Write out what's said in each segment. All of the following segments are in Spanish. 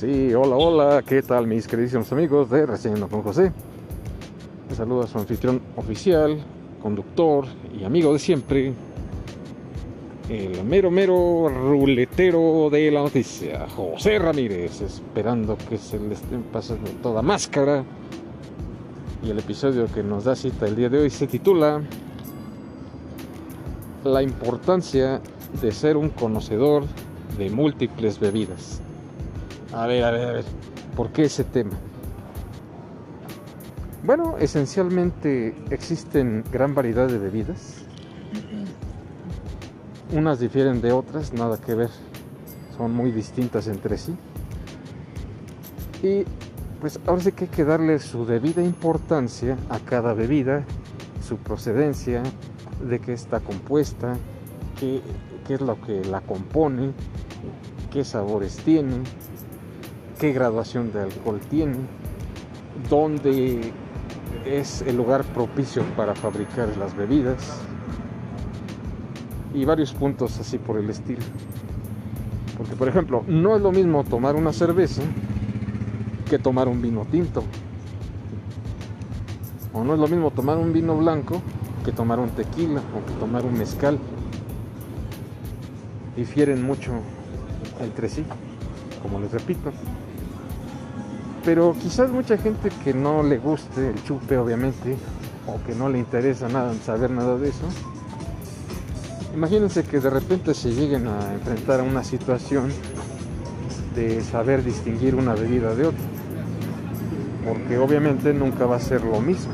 Sí, hola, hola, ¿qué tal mis queridísimos amigos de Recién con José? Un saludo a su anfitrión oficial, conductor y amigo de siempre, el mero mero ruletero de la noticia, José Ramírez, esperando que se le estén pasando toda máscara. Y el episodio que nos da cita el día de hoy se titula La importancia de ser un conocedor de múltiples bebidas. A ver, a ver, a ver, ¿por qué ese tema? Bueno, esencialmente existen gran variedad de bebidas. Unas difieren de otras, nada que ver. Son muy distintas entre sí. Y pues ahora sí que hay que darle su debida importancia a cada bebida, su procedencia, de qué está compuesta, qué, qué es lo que la compone, qué sabores tiene, qué graduación de alcohol tiene, dónde es el lugar propicio para fabricar las bebidas y varios puntos así por el estilo. Porque por ejemplo, no es lo mismo tomar una cerveza que tomar un vino tinto. O no es lo mismo tomar un vino blanco que tomar un tequila o que tomar un mezcal. Difieren mucho entre sí, como les repito. Pero quizás mucha gente que no le guste el chupe, obviamente, o que no le interesa nada saber nada de eso, imagínense que de repente se lleguen a enfrentar a una situación de saber distinguir una bebida de otra, porque obviamente nunca va a ser lo mismo.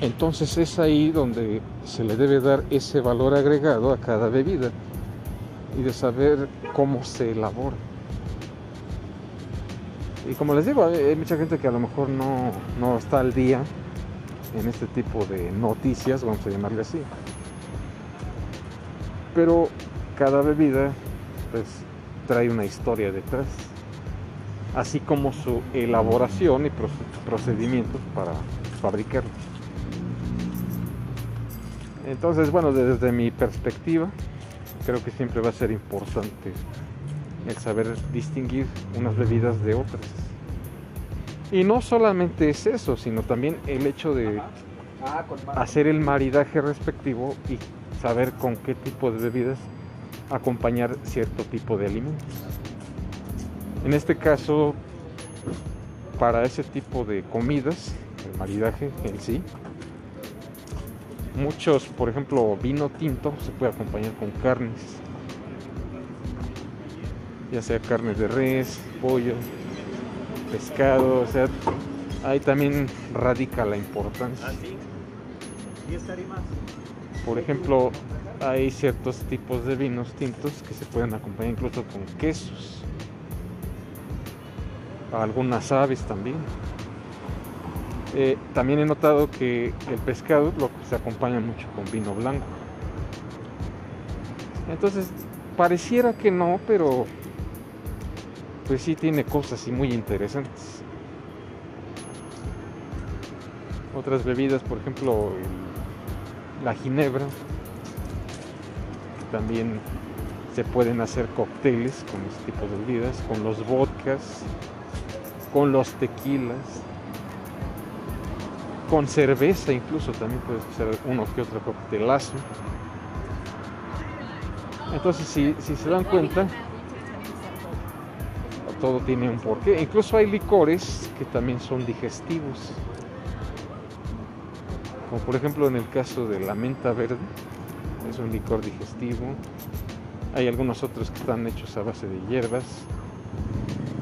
Entonces es ahí donde se le debe dar ese valor agregado a cada bebida y de saber cómo se elabora. Y como les digo, hay mucha gente que a lo mejor no, no está al día en este tipo de noticias, vamos a llamarle así. Pero cada bebida pues trae una historia detrás, así como su elaboración y procedimientos para fabricarla. Entonces, bueno, desde mi perspectiva, creo que siempre va a ser importante el saber distinguir unas bebidas de otras. Y no solamente es eso, sino también el hecho de hacer el maridaje respectivo y saber con qué tipo de bebidas acompañar cierto tipo de alimentos. En este caso, para ese tipo de comidas, el maridaje en sí, muchos, por ejemplo, vino tinto se puede acompañar con carnes, ya sea carnes de res, pollo, pescado, o sea, ahí también radica la importancia. ¿Ah. Por ejemplo, hay ciertos tipos de vinos tintos que se pueden acompañar incluso con quesos, algunas aves también. Eh, también he notado que el pescado lo se acompaña mucho con vino blanco. Entonces, pareciera que no, pero pues sí tiene cosas y muy interesantes. Otras bebidas, por ejemplo, la ginebra, también se pueden hacer cócteles con este tipo de bebidas, con los vodkas, con los tequilas, con cerveza incluso también puedes hacer uno que otro coctelazo. Entonces si, si se dan cuenta, todo tiene un porqué. Incluso hay licores que también son digestivos. Como por ejemplo en el caso de la menta verde, es un licor digestivo. Hay algunos otros que están hechos a base de hierbas,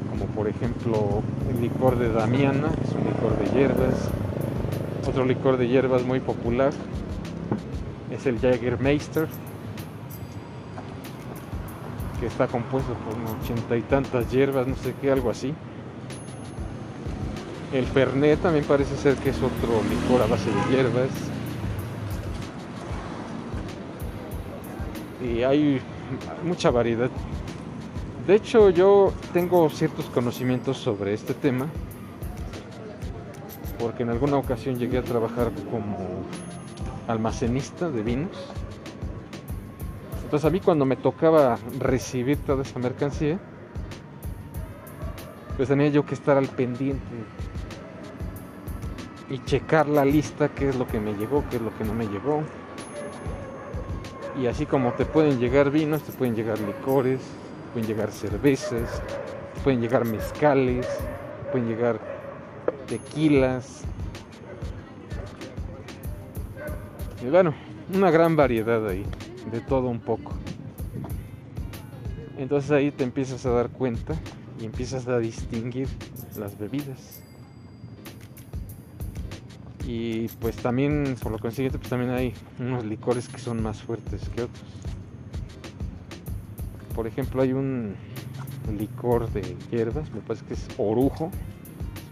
como por ejemplo el licor de Damiana, es un licor de hierbas. Otro licor de hierbas muy popular es el Jägermeister, que está compuesto por ochenta y tantas hierbas, no sé qué, algo así. El Fernet también parece ser que es otro licor a base de hierbas. Y hay mucha variedad. De hecho, yo tengo ciertos conocimientos sobre este tema porque en alguna ocasión llegué a trabajar como almacenista de vinos Entonces a mí cuando me tocaba recibir toda esa mercancía, pues tenía yo que estar al pendiente y checar la lista, qué es lo que me llegó, qué es lo que no me llegó. Y así como te pueden llegar vinos, te pueden llegar licores, pueden llegar cervezas, pueden llegar mezcales, pueden llegar tequilas. Y bueno, una gran variedad ahí, de todo un poco. Entonces ahí te empiezas a dar cuenta y empiezas a distinguir las bebidas. Y pues también, por lo consiguiente, pues también hay unos licores que son más fuertes que otros. Por ejemplo, hay un licor de hierbas, me parece que es orujo,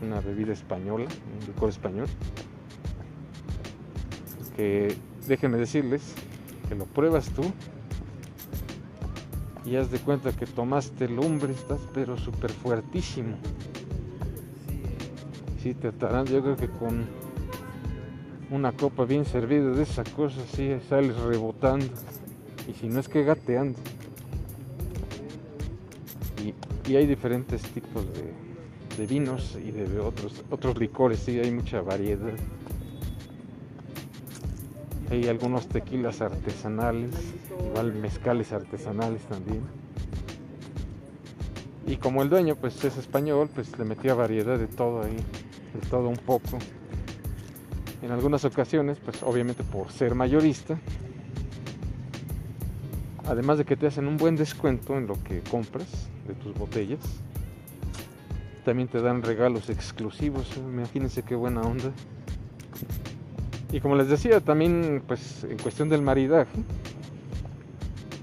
una bebida española, un licor español. Que déjenme decirles que lo pruebas tú y haz de cuenta que tomaste lumbre, estás pero súper fuertísimo. Si te estarán, yo creo que con una copa bien servida de esa cosa, sí, sales rebotando. Y si no es que gateando. Y hay diferentes tipos de, de, vinos y de otros, otros licores, sí, hay mucha variedad. Hay algunos tequilas artesanales, igual mezcales artesanales también. Y como el dueño pues es español, pues le metía variedad de todo ahí, de todo un poco. En algunas ocasiones, pues obviamente por ser mayorista, además de que te hacen un buen descuento en lo que compras de tus botellas, también te dan regalos exclusivos. Imagínense qué buena onda. Y como les decía, también pues en cuestión del maridaje,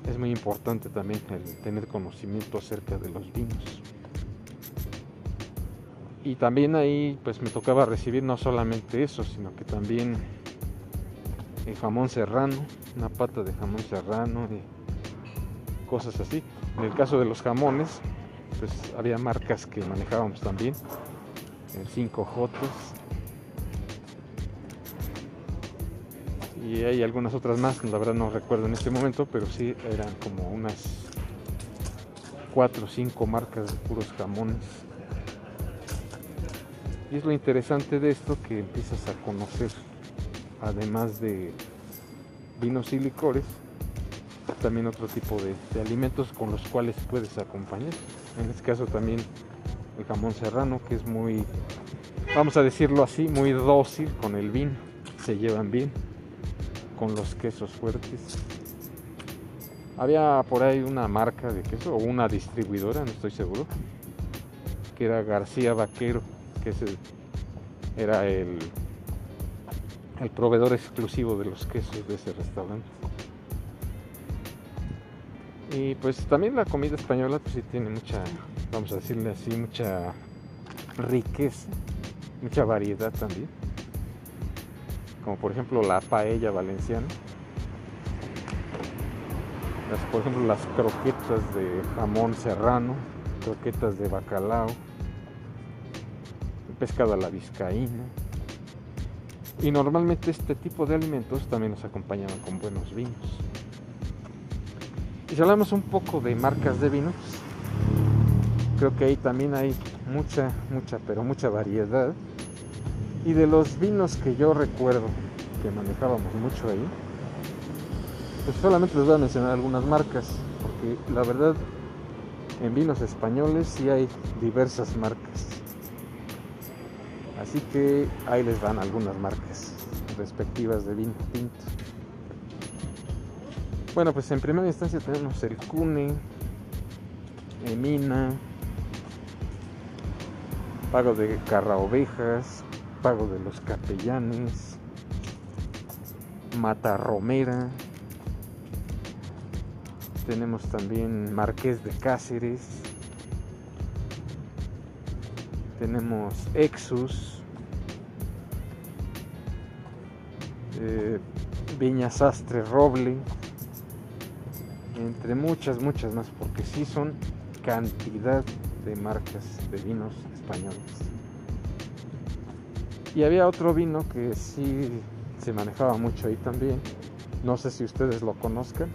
es muy importante también el tener conocimiento acerca de los vinos. Y también ahí pues me tocaba recibir no solamente eso, sino que también el jamón serrano, una pata de jamón serrano y cosas así. En el caso de los jamones, pues había marcas que manejábamos también, el 5J, y hay algunas otras más, la verdad no recuerdo en este momento, pero sí eran como unas 4 o 5 marcas de puros jamones. Y es lo interesante de esto que empiezas a conocer, además de vinos y licores, también otro tipo de alimentos con los cuales puedes acompañar. En este caso también el jamón serrano, que es muy, vamos a decirlo así, muy dócil con el vino, se llevan bien con los quesos fuertes. Había por ahí una marca de queso o una distribuidora, no estoy seguro, que era García Vaquero, que ese era el, el proveedor exclusivo de los quesos de ese restaurante. Y pues también la comida española pues sí tiene mucha, vamos a decirle así, mucha riqueza, mucha variedad también como por ejemplo la paella valenciana. Por ejemplo las croquetas de jamón serrano, croquetas de bacalao, pescado a la vizcaína. Y normalmente este tipo de alimentos también nos acompañaban con buenos vinos. Si hablamos un poco de marcas de vinos, creo que ahí también hay mucha, mucha, pero mucha variedad y de los vinos que yo recuerdo que manejábamos mucho ahí, pues solamente les voy a mencionar algunas marcas, porque la verdad en vinos españoles sí hay diversas marcas. Así que ahí les van algunas marcas respectivas de vino tinto. Bueno, pues en primera instancia tenemos el Cune, Emina, Pago de Carra Ovejas, Pago de los Capellanes, Matarromera, tenemos también Marqués de Cáceres, tenemos Exus, eh, Viña Sastre Roble, entre muchas, muchas más, porque sí son cantidad de marcas de vinos españoles. Y había otro vino que sí se manejaba mucho ahí también. No sé si ustedes lo conozcan.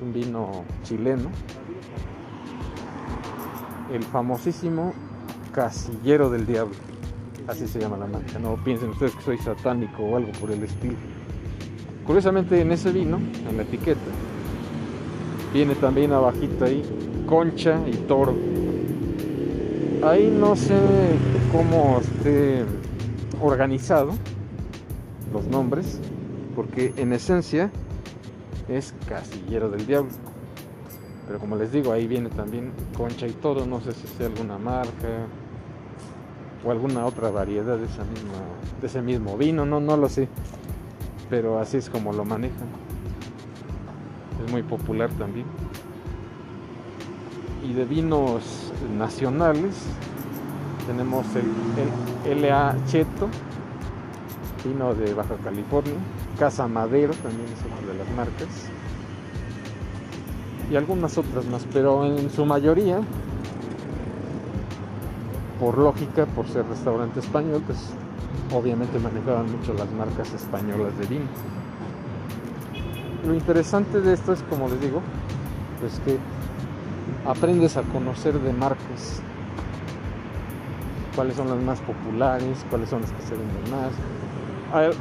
un vino chileno, el famosísimo Casillero del Diablo. Así se llama la marca. No piensen ustedes que soy satánico o algo por el estilo. Curiosamente en ese vino, en la etiqueta, viene también abajito ahí concha y toro. Ahí no sé cómo esté organizado los nombres, porque en esencia es Casillero del Diablo. Pero como les digo, ahí viene también concha y toro, no sé si sea alguna marca o alguna otra variedad de, esa misma, de ese mismo vino, no, no lo sé. Pero así es como lo manejan. Es muy popular también. Y de vinos nacionales tenemos el, el LA Cheto, vino de Baja California, Casa Madero también es una de las marcas y algunas otras más, pero en su mayoría, por lógica, por ser restaurante español, pues obviamente manejaban mucho las marcas españolas de vino. Lo interesante de esto es, como les digo, pues que aprendes a conocer de marcas, cuáles son las más populares, cuáles son las que se venden más.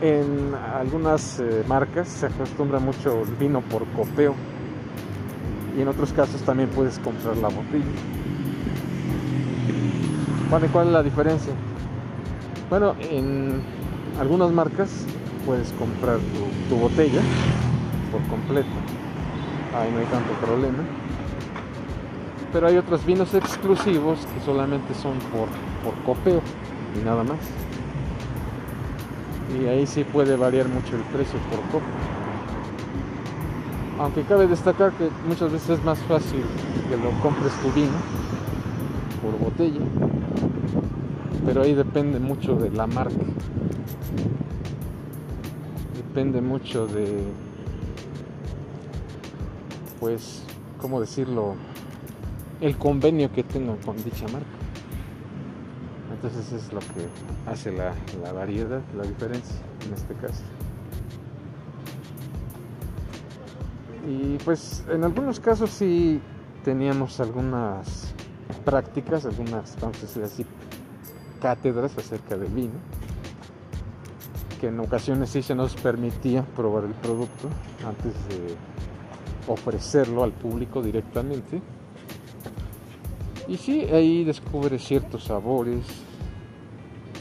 En algunas eh, marcas se acostumbra mucho el vino por copeo y en otros casos también puedes comprar la botella. ¿Cuál es la diferencia? Bueno, en algunas marcas puedes comprar tu, botella por completo. Ahí no hay tanto problema. Pero hay otros vinos exclusivos que solamente son por, por copeo y nada más. Y ahí sí puede variar mucho el precio por copa. Aunque cabe destacar que muchas veces es más fácil que lo compres tu vino por botella, pero ahí depende mucho de la marca. Depende mucho de, pues, ¿cómo decirlo? El convenio que tengan con dicha marca. Entonces es lo que hace la, la variedad, la diferencia en este caso. Y pues en algunos casos sí teníamos algunas prácticas, algunas, vamos a decir así, cátedras acerca del vino, que en ocasiones sí se nos permitía probar el producto antes de ofrecerlo al público directamente. Y sí, ahí descubre ciertos sabores,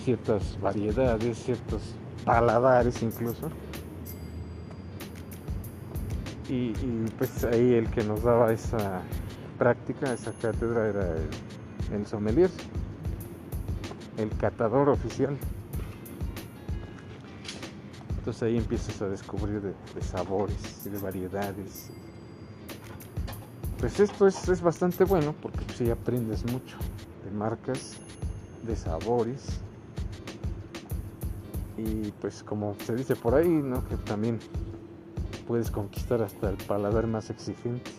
ciertas variedades, ciertos paladares incluso y, pues ahí el que nos daba esa práctica, esa cátedra era el, sommelier, el catador oficial. Entonces ahí empiezas a descubrir de, sabores y de variedades. Pues esto es, bastante bueno porque si pues, aprendes mucho de marcas, de sabores. Y pues como se dice por ahí, ¿no? Que también puedes conquistar hasta el paladar más exigente.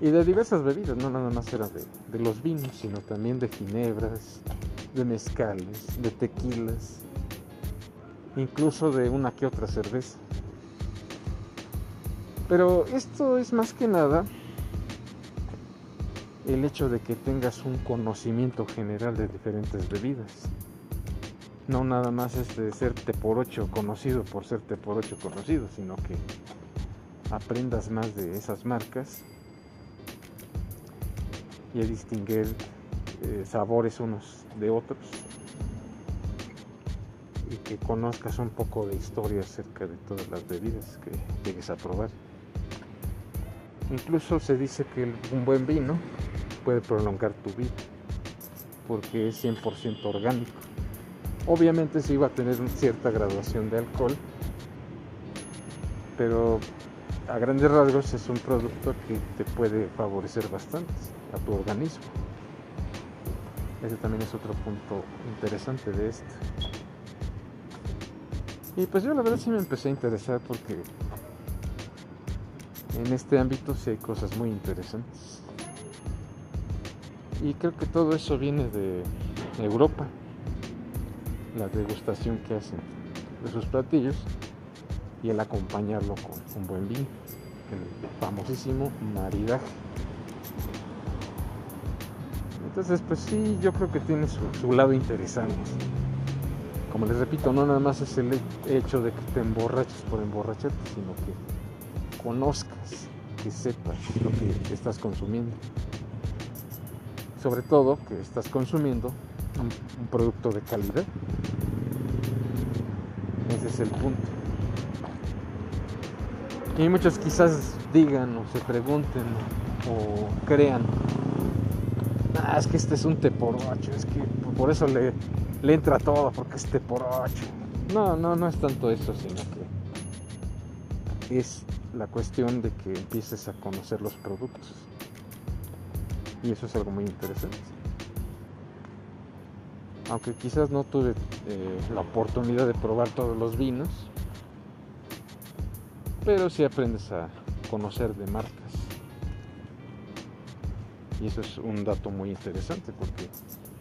Y de diversas bebidas, no nada más era de, los vinos, sino también de ginebras, de mezcales, de tequilas, incluso de una que otra cerveza. Pero esto es más que nada el hecho de que tengas un conocimiento general de diferentes bebidas no nada más es de ser por ocho conocido por ser por ocho conocido, sino que aprendas más de esas marcas y a distinguir eh, sabores unos de otros y que conozcas un poco de historia acerca de todas las bebidas que llegues a probar. Incluso se dice que un buen vino puede prolongar tu vida porque es 100% orgánico. Obviamente sí iba a tener cierta graduación de alcohol, pero a grandes rasgos es un producto que te puede favorecer bastante a tu organismo. Ese también es otro punto interesante de esto. Y pues yo la verdad sí me empecé a interesar porque en este ámbito sí hay cosas muy interesantes. Y creo que todo eso viene de Europa la degustación que hacen de sus platillos y el acompañarlo con un buen vino. el famosísimo maridaje. Entonces, pues sí, yo creo que tiene su, lado interesante. Como les repito, no nada más es el hecho de que te emborraches por emborracharte, sino que conozcas, que sepas lo que estás consumiendo. Sobre todo que estás consumiendo un, producto de calidad. Ese es el punto. Y muchos quizás digan o se pregunten o crean, ah, es que este es un té por ocho, es que por eso le, le entra todo, porque es té por ocho. No, no, no es tanto eso, sino que es la cuestión de que empieces a conocer los productos. Y eso es algo muy interesante. Aunque quizás no tuve eh, la oportunidad de probar todos los vinos, pero sí aprendes a conocer de marcas. Y eso es un dato muy interesante porque,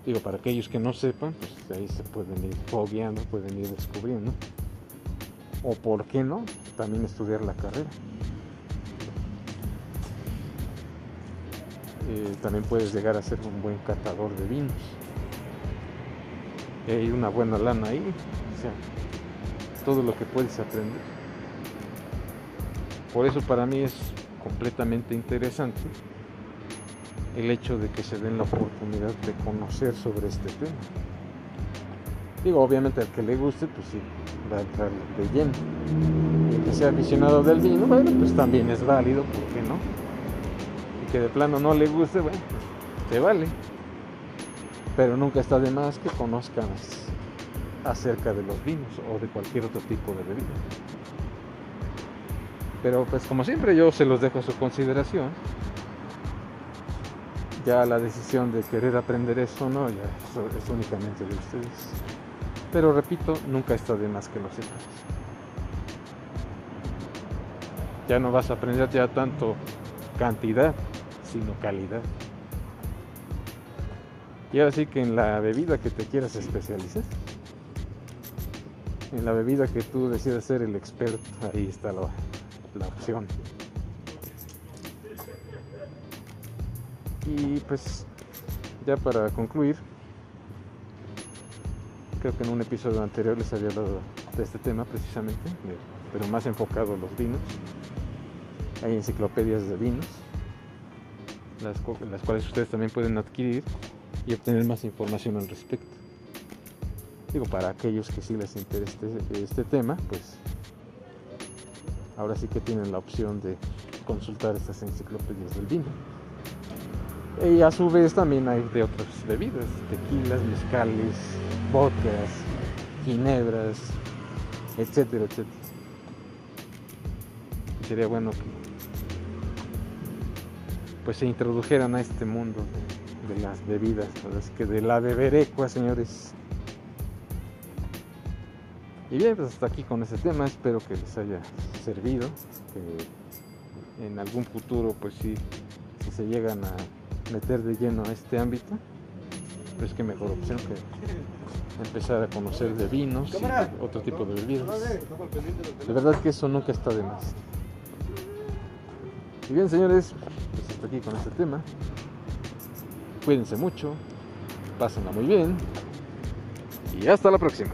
digo, para aquellos que no sepan, pues ahí se pueden ir fogueando, pueden ir descubriendo. O por qué no, también estudiar la carrera. Eh, también puedes llegar a ser un buen catador de vinos. Y una buena lana ahí, o sea, todo lo que puedes aprender. Por eso para mí es completamente interesante el hecho de que se den la oportunidad de conocer sobre este tema. Digo, obviamente al que le guste, pues sí, de lleno. Y que sea aficionado del vino, bueno, pues también es válido, ¿por qué no? Y que de plano no le guste, bueno, pues te vale. Pero nunca está de más que conozcas acerca de los vinos o de cualquier otro tipo de bebida. Pero pues como siempre yo se los dejo a su consideración. Ya la decisión de querer aprender eso no, ya es únicamente de ustedes. Pero repito, nunca está de más que lo sepas. Ya no vas a aprender ya tanto cantidad, sino calidad. Y ahora sí que en la bebida que te quieras especializar, en la bebida que tú decidas ser el experto, ahí está la, la opción. Y pues ya para concluir, creo que en un episodio anterior les había hablado de este tema precisamente, pero más enfocado a los vinos. Hay enciclopedias de vinos, las, cu- las cuales ustedes también pueden adquirir y obtener más información al respecto. Digo, para aquellos que sí les interese este tema, pues ahora sí que tienen la opción de consultar estas enciclopedias del vino. Y a su vez también hay de otras bebidas, tequilas, mezcales, vodkas, ginebras, etcétera, etcétera. Sería bueno que pues se introdujeran a este mundo de, las bebidas, que de la beberecua, señores. Y bien, pues hasta aquí con ese tema, espero que les haya servido, que en algún futuro pues sí, si se llegan a meter de lleno a este ámbito, pues qué mejor opción que empezar a conocer de vinos y otro tipo de bebidas. De verdad que eso nunca está de más. Y bien, señores, pues hasta aquí con este tema. Cuídense mucho, pásenla muy bien y hasta la próxima.